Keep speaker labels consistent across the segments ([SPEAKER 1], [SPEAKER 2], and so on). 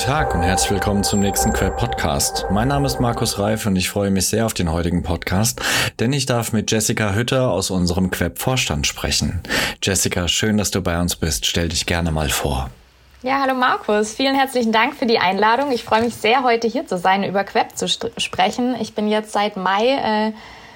[SPEAKER 1] Tag und herzlich willkommen zum nächsten Quer Podcast. Mein Name ist Markus Reif und ich freue mich sehr auf den heutigen Podcast, denn ich darf mit Jessica Hütter aus unserem Queb Vorstand sprechen. Jessica, schön, dass du bei uns bist. Stell dich gerne mal vor.
[SPEAKER 2] Ja, hallo Markus. Vielen herzlichen Dank für die Einladung. Ich freue mich sehr, heute hier zu sein, über Queb zu sprechen. Ich bin jetzt seit Mai äh,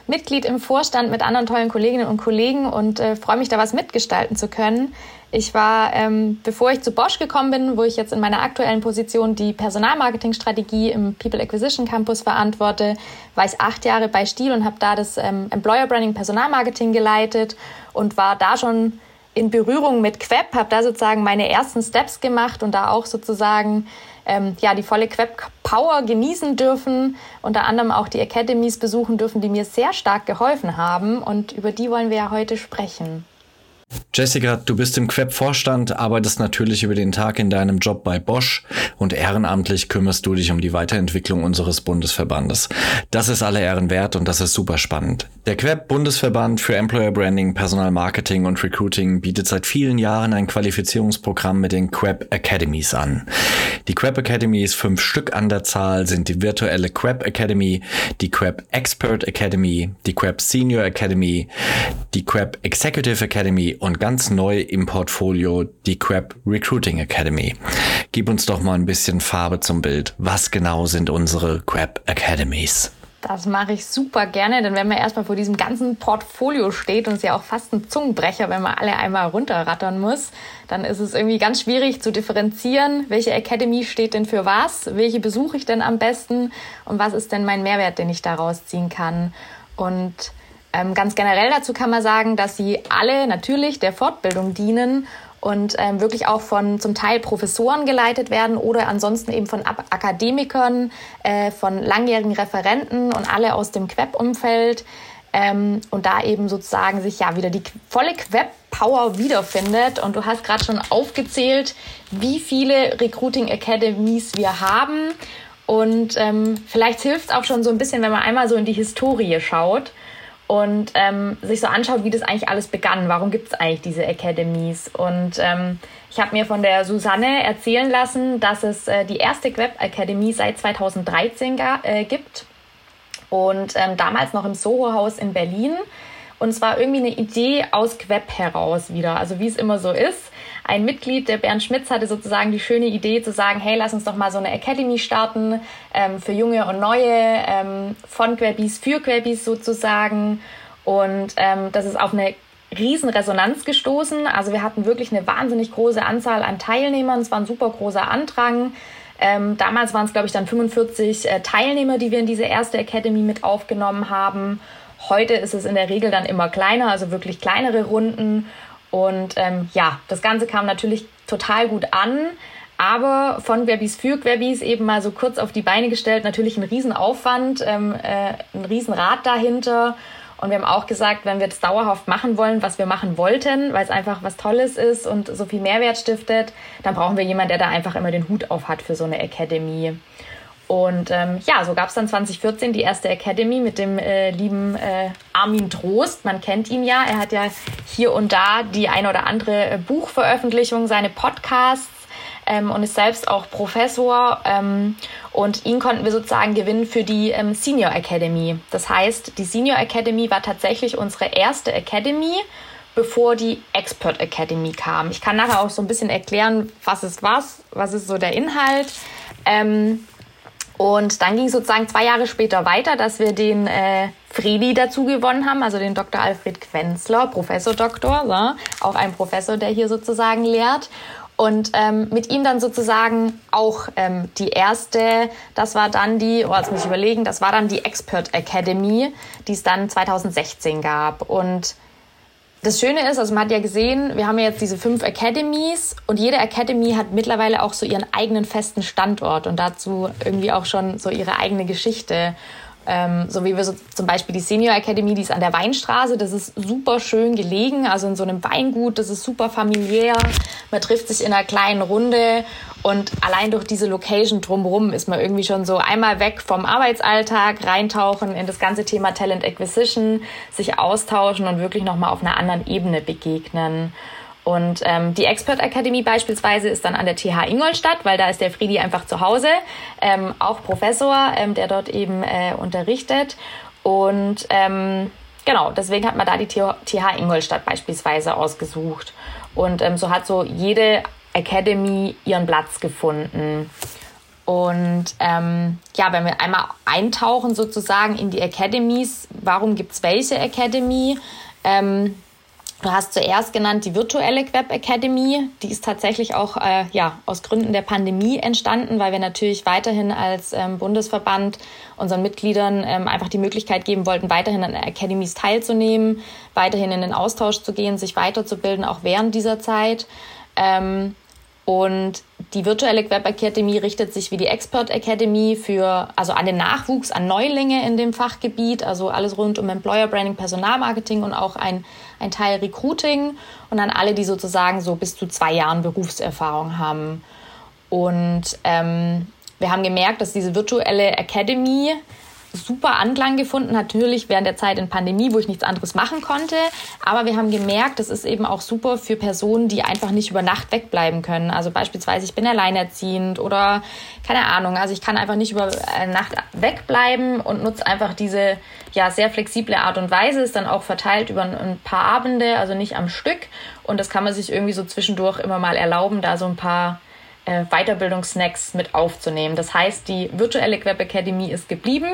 [SPEAKER 2] Mitglied im Vorstand mit anderen tollen Kolleginnen und Kollegen und äh, freue mich, da was mitgestalten zu können. Ich war, ähm, bevor ich zu Bosch gekommen bin, wo ich jetzt in meiner aktuellen Position die Personalmarketingstrategie im People Acquisition Campus verantworte, war ich acht Jahre bei Stiel und habe da das ähm, Employer Branding Personalmarketing geleitet und war da schon in Berührung mit Queb, habe da sozusagen meine ersten Steps gemacht und da auch sozusagen ähm, ja, die volle Queb-Power genießen dürfen, unter anderem auch die Academies besuchen dürfen, die mir sehr stark geholfen haben. Und über die wollen wir ja heute sprechen.
[SPEAKER 1] Jessica, du bist im Queb-Vorstand, arbeitest natürlich über den Tag in deinem Job bei Bosch und ehrenamtlich kümmerst du dich um die Weiterentwicklung unseres Bundesverbandes. Das ist alle Ehren wert und das ist super spannend. Der Queb Bundesverband für Employer Branding, Personal Marketing und Recruiting bietet seit vielen Jahren ein Qualifizierungsprogramm mit den Queb Academies an. Die Queb Academies, fünf Stück an der Zahl, sind die virtuelle Queb Academy, die Queb Expert Academy, die Queb Senior Academy, die Queb Executive Academy und ganz neu im Portfolio die Crab Recruiting Academy. Gib uns doch mal ein bisschen Farbe zum Bild. Was genau sind unsere Crab Academies?
[SPEAKER 2] Das mache ich super gerne, denn wenn man erstmal vor diesem ganzen Portfolio steht und es ja auch fast ein Zungenbrecher, wenn man alle einmal runterrattern muss, dann ist es irgendwie ganz schwierig zu differenzieren, welche Academy steht denn für was, welche besuche ich denn am besten und was ist denn mein Mehrwert, den ich daraus ziehen kann. Und ähm, ganz generell dazu kann man sagen, dass sie alle natürlich der Fortbildung dienen und ähm, wirklich auch von zum Teil Professoren geleitet werden oder ansonsten eben von Ab Akademikern, äh, von langjährigen Referenten und alle aus dem Queb-Umfeld. Ähm, und da eben sozusagen sich ja wieder die volle Queb-Power wiederfindet. Und du hast gerade schon aufgezählt, wie viele Recruiting Academies wir haben. Und ähm, vielleicht hilft es auch schon so ein bisschen, wenn man einmal so in die Historie schaut und ähm, sich so anschaut, wie das eigentlich alles begann. Warum gibt es eigentlich diese Academies? Und ähm, ich habe mir von der Susanne erzählen lassen, dass es äh, die erste Web Academy seit 2013 äh, gibt und ähm, damals noch im Soho-Haus in Berlin. Und es war irgendwie eine Idee aus Queb heraus wieder, also wie es immer so ist ein Mitglied, der Bernd Schmitz, hatte sozusagen die schöne Idee zu sagen, hey, lass uns doch mal so eine Academy starten ähm, für junge und neue, ähm, von Querbis für Querbis sozusagen. Und ähm, das ist auf eine riesen Resonanz gestoßen. Also wir hatten wirklich eine wahnsinnig große Anzahl an Teilnehmern. Es war ein super großer Andrang. Ähm, damals waren es, glaube ich, dann 45 äh, Teilnehmer, die wir in diese erste Academy mit aufgenommen haben. Heute ist es in der Regel dann immer kleiner, also wirklich kleinere Runden. Und ähm, ja, das Ganze kam natürlich total gut an. Aber von Querbis für Querbis eben mal so kurz auf die Beine gestellt, natürlich ein Riesenaufwand, ähm, äh, ein Riesenrad dahinter. Und wir haben auch gesagt, wenn wir das dauerhaft machen wollen, was wir machen wollten, weil es einfach was Tolles ist und so viel Mehrwert stiftet, dann brauchen wir jemanden, der da einfach immer den Hut auf hat für so eine Academy. Und ähm, ja, so gab es dann 2014 die erste Academy mit dem äh, lieben äh, Armin Trost. Man kennt ihn ja. Er hat ja hier und da die ein oder andere äh, Buchveröffentlichung, seine Podcasts ähm, und ist selbst auch Professor. Ähm, und ihn konnten wir sozusagen gewinnen für die ähm, Senior Academy. Das heißt, die Senior Academy war tatsächlich unsere erste Academy bevor die Expert Academy kam. Ich kann nachher auch so ein bisschen erklären, was ist was, was ist so der Inhalt. Ähm, und dann ging sozusagen zwei Jahre später weiter, dass wir den äh, Fredi dazu gewonnen haben, also den Dr. Alfred Quenzler, Professor Doktor, so, auch ein Professor, der hier sozusagen lehrt. Und ähm, mit ihm dann sozusagen auch ähm, die erste, das war dann die, oh, jetzt muss ich überlegen, das war dann die Expert Academy, die es dann 2016 gab. Und das Schöne ist, also man hat ja gesehen, wir haben ja jetzt diese fünf Academies und jede Academy hat mittlerweile auch so ihren eigenen festen Standort und dazu irgendwie auch schon so ihre eigene Geschichte. Ähm, so wie wir so zum Beispiel die Senior Academy, die ist an der Weinstraße, das ist super schön gelegen, also in so einem Weingut, das ist super familiär. Man trifft sich in einer kleinen Runde und allein durch diese Location drumherum ist man irgendwie schon so einmal weg vom Arbeitsalltag, reintauchen in das ganze Thema Talent Acquisition, sich austauschen und wirklich nochmal auf einer anderen Ebene begegnen. Und ähm, die Expert Academy beispielsweise ist dann an der TH Ingolstadt, weil da ist der Friedi einfach zu Hause, ähm, auch Professor, ähm, der dort eben äh, unterrichtet. Und ähm, genau, deswegen hat man da die TH Ingolstadt beispielsweise ausgesucht. Und ähm, so hat so jede Academy ihren Platz gefunden. Und ähm, ja, wenn wir einmal eintauchen sozusagen in die Academies, warum gibt's welche Academy? Ähm, Du hast zuerst genannt die virtuelle Web Academy. Die ist tatsächlich auch äh, ja, aus Gründen der Pandemie entstanden, weil wir natürlich weiterhin als ähm, Bundesverband unseren Mitgliedern ähm, einfach die Möglichkeit geben wollten, weiterhin an Academies teilzunehmen, weiterhin in den Austausch zu gehen, sich weiterzubilden, auch während dieser Zeit. Ähm, und die virtuelle Web Academy richtet sich wie die Expert Academy für, also an den Nachwuchs, an Neulinge in dem Fachgebiet, also alles rund um Employer Branding, Personalmarketing und auch ein, ein Teil Recruiting und an alle, die sozusagen so bis zu zwei Jahren Berufserfahrung haben. Und ähm, wir haben gemerkt, dass diese virtuelle Academy super Anklang gefunden, natürlich während der Zeit in Pandemie, wo ich nichts anderes machen konnte. Aber wir haben gemerkt, das ist eben auch super für Personen, die einfach nicht über Nacht wegbleiben können. Also beispielsweise, ich bin alleinerziehend oder keine Ahnung. Also ich kann einfach nicht über Nacht wegbleiben und nutze einfach diese ja sehr flexible Art und Weise. Ist dann auch verteilt über ein paar Abende, also nicht am Stück. Und das kann man sich irgendwie so zwischendurch immer mal erlauben, da so ein paar äh, Weiterbildungssnacks mit aufzunehmen. Das heißt, die virtuelle Web Academy ist geblieben.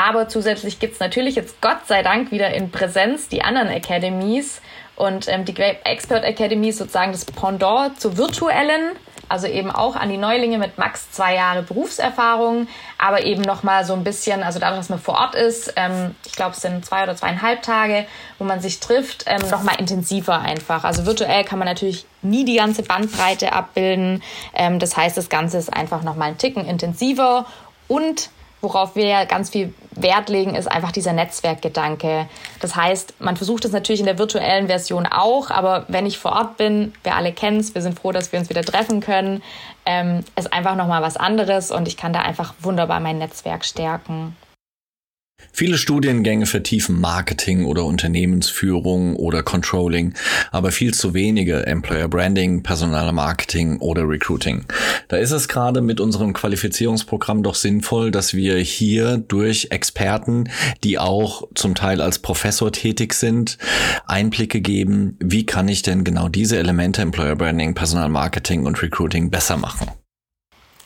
[SPEAKER 2] Aber zusätzlich gibt es natürlich jetzt Gott sei Dank wieder in Präsenz die anderen Academies. Und ähm, die Grape Expert Academy ist sozusagen das Pendant zur virtuellen, also eben auch an die Neulinge mit max zwei Jahre Berufserfahrung, aber eben nochmal so ein bisschen, also dadurch, dass man vor Ort ist, ähm, ich glaube, es sind zwei oder zweieinhalb Tage, wo man sich trifft, ähm, nochmal intensiver einfach. Also virtuell kann man natürlich nie die ganze Bandbreite abbilden. Ähm, das heißt, das Ganze ist einfach nochmal ein Ticken intensiver und worauf wir ja ganz viel Wert legen, ist einfach dieser Netzwerkgedanke. Das heißt, man versucht es natürlich in der virtuellen Version auch, aber wenn ich vor Ort bin, wir alle kennen es, wir sind froh, dass wir uns wieder treffen können, ähm, ist einfach nochmal was anderes und ich kann da einfach wunderbar mein Netzwerk stärken.
[SPEAKER 1] Viele Studiengänge vertiefen Marketing oder Unternehmensführung oder Controlling, aber viel zu wenige Employer Branding, Personalmarketing oder Recruiting. Da ist es gerade mit unserem Qualifizierungsprogramm doch sinnvoll, dass wir hier durch Experten, die auch zum Teil als Professor tätig sind, Einblicke geben, wie kann ich denn genau diese Elemente Employer Branding, Personalmarketing und Recruiting besser machen.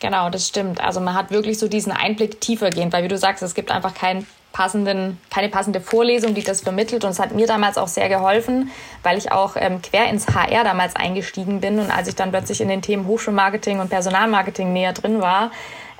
[SPEAKER 2] Genau, das stimmt. Also man hat wirklich so diesen Einblick tiefergehend, weil wie du sagst, es gibt einfach keinen passenden, keine passende Vorlesung, die das vermittelt. Und es hat mir damals auch sehr geholfen, weil ich auch ähm, quer ins HR damals eingestiegen bin. Und als ich dann plötzlich in den Themen Hochschulmarketing und Personalmarketing näher drin war,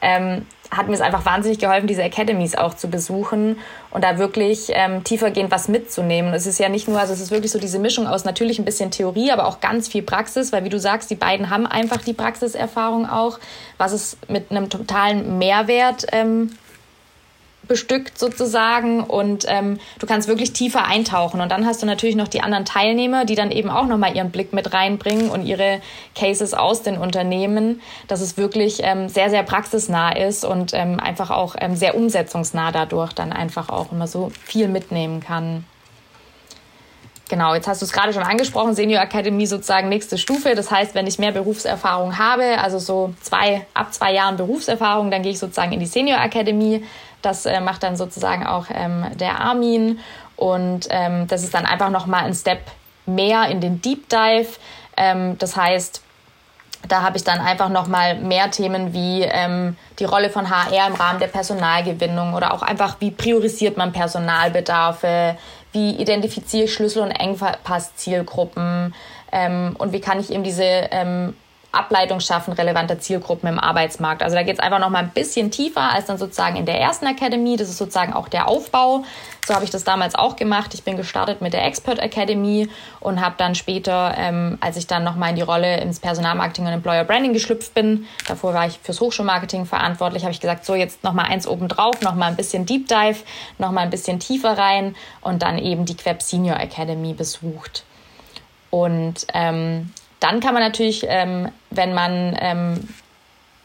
[SPEAKER 2] ähm, hat mir es einfach wahnsinnig geholfen, diese Academies auch zu besuchen und da wirklich ähm, tiefergehend was mitzunehmen. es ist ja nicht nur, also es ist wirklich so diese Mischung aus natürlich ein bisschen Theorie, aber auch ganz viel Praxis, weil wie du sagst, die beiden haben einfach die Praxiserfahrung auch, was es mit einem totalen Mehrwert ähm, bestückt sozusagen und ähm, du kannst wirklich tiefer eintauchen und dann hast du natürlich noch die anderen Teilnehmer, die dann eben auch nochmal ihren Blick mit reinbringen und ihre Cases aus den Unternehmen, dass es wirklich ähm, sehr, sehr praxisnah ist und ähm, einfach auch ähm, sehr umsetzungsnah dadurch dann einfach auch immer so viel mitnehmen kann. Genau, jetzt hast du es gerade schon angesprochen, Senior Academy sozusagen nächste Stufe. Das heißt, wenn ich mehr Berufserfahrung habe, also so zwei, ab zwei Jahren Berufserfahrung, dann gehe ich sozusagen in die Senior Academy. Das äh, macht dann sozusagen auch ähm, der Armin. Und ähm, das ist dann einfach nochmal ein Step mehr in den Deep Dive. Ähm, das heißt, da habe ich dann einfach nochmal mehr Themen wie ähm, die Rolle von HR im Rahmen der Personalgewinnung oder auch einfach, wie priorisiert man Personalbedarfe, wie identifiziere ich Schlüssel- und Engpasszielgruppen ähm, und wie kann ich eben diese ähm, Ableitung schaffen relevanter Zielgruppen im Arbeitsmarkt. Also da geht es einfach noch mal ein bisschen tiefer als dann sozusagen in der ersten Academy. Das ist sozusagen auch der Aufbau. So habe ich das damals auch gemacht. Ich bin gestartet mit der Expert Academy und habe dann später, ähm, als ich dann noch mal in die Rolle ins Personalmarketing und Employer Branding geschlüpft bin, davor war ich fürs Hochschulmarketing verantwortlich, habe ich gesagt, so jetzt noch mal eins oben drauf, noch mal ein bisschen Deep Dive, noch mal ein bisschen tiefer rein und dann eben die Queb Senior Academy besucht. Und ähm, dann kann man natürlich, ähm, wenn man ähm,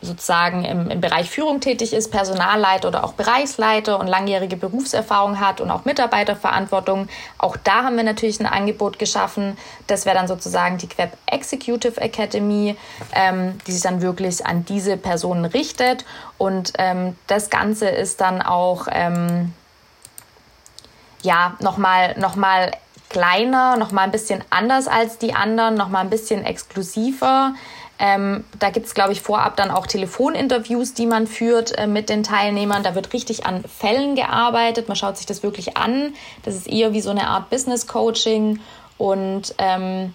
[SPEAKER 2] sozusagen im, im Bereich Führung tätig ist, Personalleiter oder auch Bereichsleiter und langjährige Berufserfahrung hat und auch Mitarbeiterverantwortung. Auch da haben wir natürlich ein Angebot geschaffen. Das wäre dann sozusagen die Queb Executive Academy, ähm, die sich dann wirklich an diese Personen richtet. Und ähm, das Ganze ist dann auch ähm, ja nochmal noch mal kleiner, nochmal ein bisschen anders als die anderen, nochmal ein bisschen exklusiver. Ähm, da gibt es, glaube ich, vorab dann auch Telefoninterviews, die man führt äh, mit den Teilnehmern. Da wird richtig an Fällen gearbeitet. Man schaut sich das wirklich an. Das ist eher wie so eine Art Business Coaching und ähm,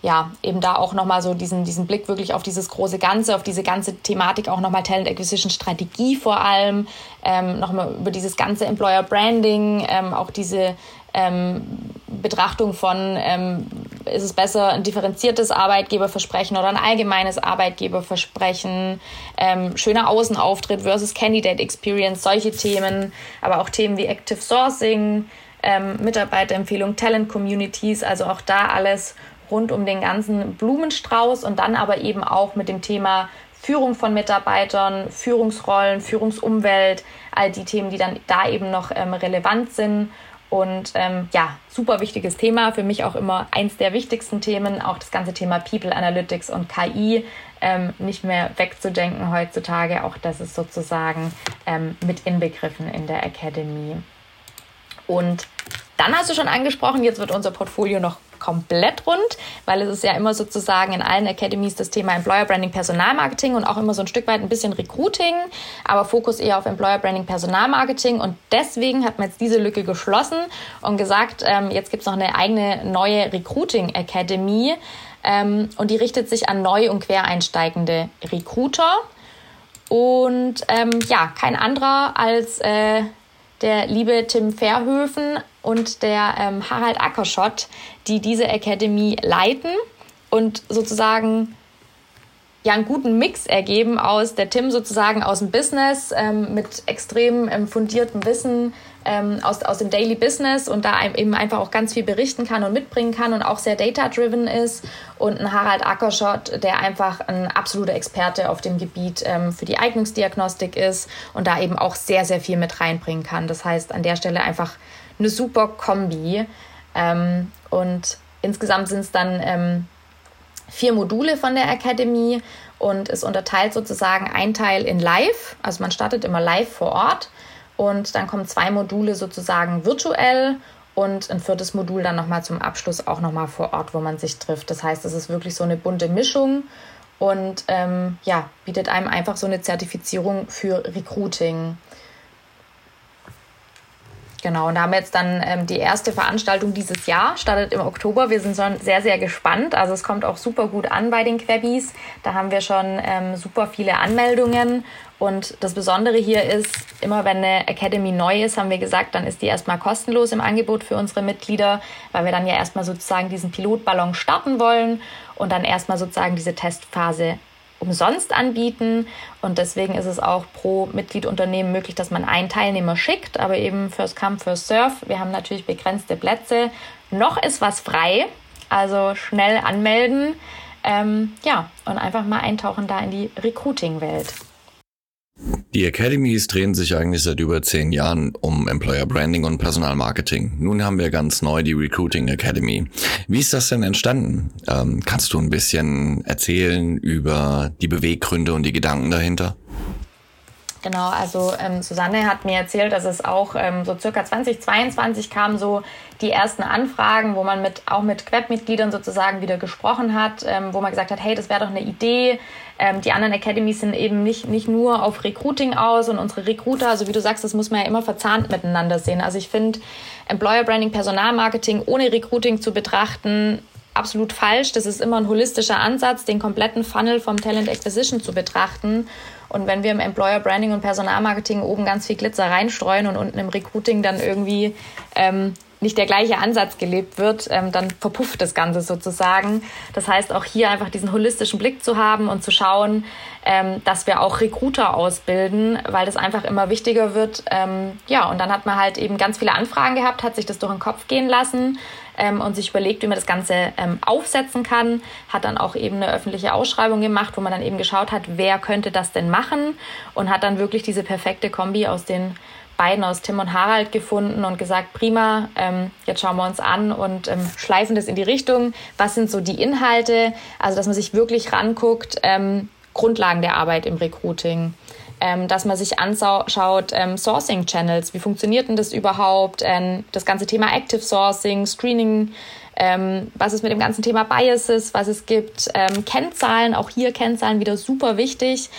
[SPEAKER 2] ja, eben da auch nochmal so diesen, diesen Blick wirklich auf dieses große Ganze, auf diese ganze Thematik, auch nochmal Talent Acquisition Strategie vor allem, ähm, nochmal über dieses ganze Employer Branding, ähm, auch diese ähm, Betrachtung von, ähm, ist es besser ein differenziertes Arbeitgeberversprechen oder ein allgemeines Arbeitgeberversprechen, ähm, schöner Außenauftritt versus Candidate Experience, solche Themen, aber auch Themen wie Active Sourcing, ähm, Mitarbeiterempfehlung, Talent Communities, also auch da alles rund um den ganzen Blumenstrauß und dann aber eben auch mit dem Thema Führung von Mitarbeitern, Führungsrollen, Führungsumwelt, all die Themen, die dann da eben noch ähm, relevant sind und ähm, ja, super wichtiges Thema, für mich auch immer eins der wichtigsten Themen, auch das ganze Thema People Analytics und KI ähm, nicht mehr wegzudenken heutzutage. Auch das ist sozusagen ähm, mit inbegriffen in der Academy. Und dann hast du schon angesprochen, jetzt wird unser Portfolio noch komplett rund, weil es ist ja immer sozusagen in allen Academies das Thema Employer Branding, Personalmarketing und auch immer so ein Stück weit ein bisschen Recruiting, aber Fokus eher auf Employer Branding, Personalmarketing und deswegen hat man jetzt diese Lücke geschlossen und gesagt, ähm, jetzt gibt es noch eine eigene neue Recruiting Academy ähm, und die richtet sich an neu und quer einsteigende Recruiter und ähm, ja, kein anderer als äh, der liebe Tim Verhöfen und der ähm, Harald Ackerschott, die diese Academy leiten und sozusagen ja einen guten Mix ergeben aus der Tim sozusagen aus dem Business ähm, mit extrem ähm, fundiertem Wissen ähm, aus, aus dem Daily Business und da eben einfach auch ganz viel berichten kann und mitbringen kann und auch sehr data-driven ist und ein Harald Ackerschott, der einfach ein absoluter Experte auf dem Gebiet ähm, für die Eignungsdiagnostik ist und da eben auch sehr, sehr viel mit reinbringen kann. Das heißt, an der Stelle einfach eine super Kombi ähm, und insgesamt sind es dann ähm, vier Module von der Academy und es unterteilt sozusagen ein Teil in Live. Also man startet immer live vor Ort und dann kommen zwei Module sozusagen virtuell und ein viertes Modul dann nochmal zum Abschluss auch nochmal vor Ort, wo man sich trifft. Das heißt, es ist wirklich so eine bunte Mischung und ähm, ja, bietet einem einfach so eine Zertifizierung für Recruiting. Genau, und da haben wir jetzt dann ähm, die erste Veranstaltung dieses Jahr, startet im Oktober. Wir sind schon sehr, sehr gespannt. Also es kommt auch super gut an bei den Quebis. Da haben wir schon ähm, super viele Anmeldungen. Und das Besondere hier ist, immer wenn eine Academy neu ist, haben wir gesagt, dann ist die erstmal kostenlos im Angebot für unsere Mitglieder, weil wir dann ja erstmal sozusagen diesen Pilotballon starten wollen und dann erstmal sozusagen diese Testphase umsonst anbieten. Und deswegen ist es auch pro Mitgliedunternehmen möglich, dass man einen Teilnehmer schickt, aber eben First Come, First Serve. Wir haben natürlich begrenzte Plätze. Noch ist was frei, also schnell anmelden. Ähm, ja, und einfach mal eintauchen da in die Recruiting-Welt.
[SPEAKER 1] Die Academies drehen sich eigentlich seit über zehn Jahren um Employer Branding und Personalmarketing. Nun haben wir ganz neu die Recruiting Academy. Wie ist das denn entstanden? Ähm, kannst du ein bisschen erzählen über die Beweggründe und die Gedanken dahinter?
[SPEAKER 2] Genau, also ähm, Susanne hat mir erzählt, dass es auch ähm, so circa 2022 kamen so die ersten Anfragen, wo man mit auch mit Webmitgliedern sozusagen wieder gesprochen hat, ähm, wo man gesagt hat, hey, das wäre doch eine Idee. Ähm, die anderen Academies sind eben nicht, nicht nur auf Recruiting aus und unsere Recruiter, also wie du sagst, das muss man ja immer verzahnt miteinander sehen. Also ich finde Employer Branding, Personalmarketing ohne Recruiting zu betrachten, absolut falsch. Das ist immer ein holistischer Ansatz, den kompletten Funnel vom Talent Acquisition zu betrachten. Und wenn wir im Employer Branding und Personalmarketing oben ganz viel Glitzer reinstreuen und unten im Recruiting dann irgendwie ähm, nicht der gleiche Ansatz gelebt wird, ähm, dann verpufft das Ganze sozusagen. Das heißt, auch hier einfach diesen holistischen Blick zu haben und zu schauen, ähm, dass wir auch Recruiter ausbilden, weil das einfach immer wichtiger wird. Ähm, ja, und dann hat man halt eben ganz viele Anfragen gehabt, hat sich das durch den Kopf gehen lassen ähm, und sich überlegt, wie man das Ganze ähm, aufsetzen kann. Hat dann auch eben eine öffentliche Ausschreibung gemacht, wo man dann eben geschaut hat, wer könnte das denn machen und hat dann wirklich diese perfekte Kombi aus den beiden aus Tim und Harald gefunden und gesagt, prima, ähm, jetzt schauen wir uns an und ähm, schleifen das in die Richtung. Was sind so die Inhalte? Also, dass man sich wirklich ranguckt, ähm, Grundlagen der Arbeit im Recruiting. Ähm, dass man sich anschaut, ähm, Sourcing Channels, wie funktioniert denn das überhaupt? Ähm, das ganze Thema Active Sourcing, Screening, ähm, was ist mit dem ganzen Thema Biases, was es gibt, ähm, Kennzahlen, auch hier Kennzahlen wieder super wichtig.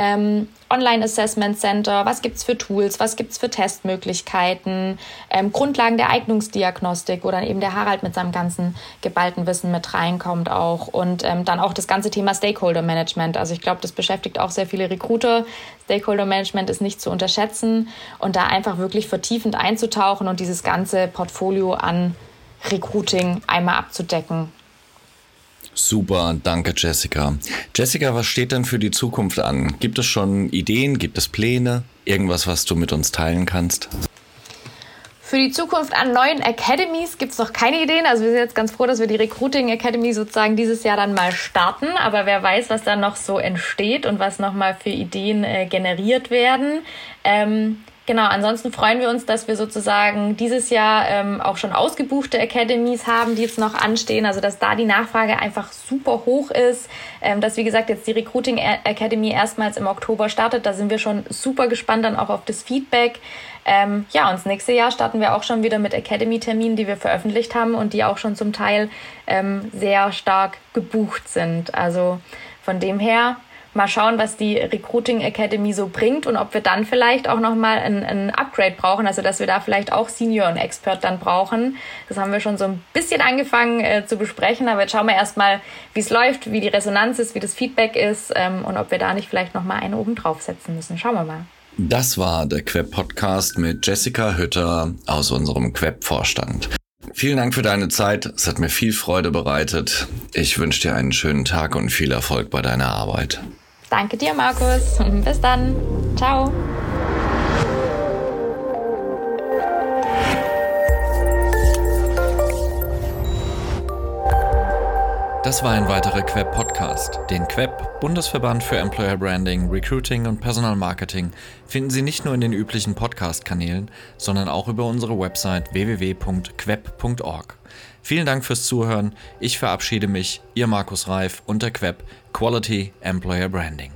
[SPEAKER 2] Ähm, Online Assessment Center, was gibt's für Tools, was gibt's für Testmöglichkeiten, ähm, Grundlagen der Eignungsdiagnostik, wo dann eben der Harald mit seinem ganzen geballten Wissen mit reinkommt auch. Und ähm, dann auch das ganze Thema Stakeholder Management. Also ich glaube, das beschäftigt auch sehr viele Recruiter. Stakeholder Management ist nicht zu unterschätzen und da einfach wirklich vertiefend einzutauchen und dieses ganze Portfolio an Recruiting einmal abzudecken.
[SPEAKER 1] Super, danke Jessica. Jessica, was steht denn für die Zukunft an? Gibt es schon Ideen, gibt es Pläne, irgendwas, was du mit uns teilen kannst?
[SPEAKER 2] Für die Zukunft an neuen Academies gibt es noch keine Ideen. Also wir sind jetzt ganz froh, dass wir die Recruiting Academy sozusagen dieses Jahr dann mal starten. Aber wer weiß, was da noch so entsteht und was nochmal für Ideen äh, generiert werden. Ähm, Genau, ansonsten freuen wir uns, dass wir sozusagen dieses Jahr ähm, auch schon ausgebuchte Academies haben, die jetzt noch anstehen. Also dass da die Nachfrage einfach super hoch ist. Ähm, dass wie gesagt jetzt die Recruiting Academy erstmals im Oktober startet. Da sind wir schon super gespannt dann auch auf das Feedback. Ähm, ja, und das nächste Jahr starten wir auch schon wieder mit Academy-Terminen, die wir veröffentlicht haben und die auch schon zum Teil ähm, sehr stark gebucht sind. Also von dem her mal schauen, was die Recruiting Academy so bringt und ob wir dann vielleicht auch nochmal ein, ein Upgrade brauchen, also dass wir da vielleicht auch Senior und Expert dann brauchen. Das haben wir schon so ein bisschen angefangen äh, zu besprechen, aber jetzt schauen wir erstmal, wie es läuft, wie die Resonanz ist, wie das Feedback ist ähm, und ob wir da nicht vielleicht nochmal einen oben draufsetzen müssen. Schauen wir mal.
[SPEAKER 1] Das war der Queb Podcast mit Jessica Hütter aus unserem Queb Vorstand. Vielen Dank für deine Zeit. Es hat mir viel Freude bereitet. Ich wünsche dir einen schönen Tag und viel Erfolg bei deiner Arbeit.
[SPEAKER 2] Danke dir, Markus. Bis dann. Ciao.
[SPEAKER 1] Das war ein weiterer Queb Podcast. Den Queb, Bundesverband für Employer Branding, Recruiting und Personalmarketing, finden Sie nicht nur in den üblichen Podcast-Kanälen, sondern auch über unsere Website www.queb.org. Vielen Dank fürs Zuhören. Ich verabschiede mich, Ihr Markus Reif und der Queb Quality Employer Branding.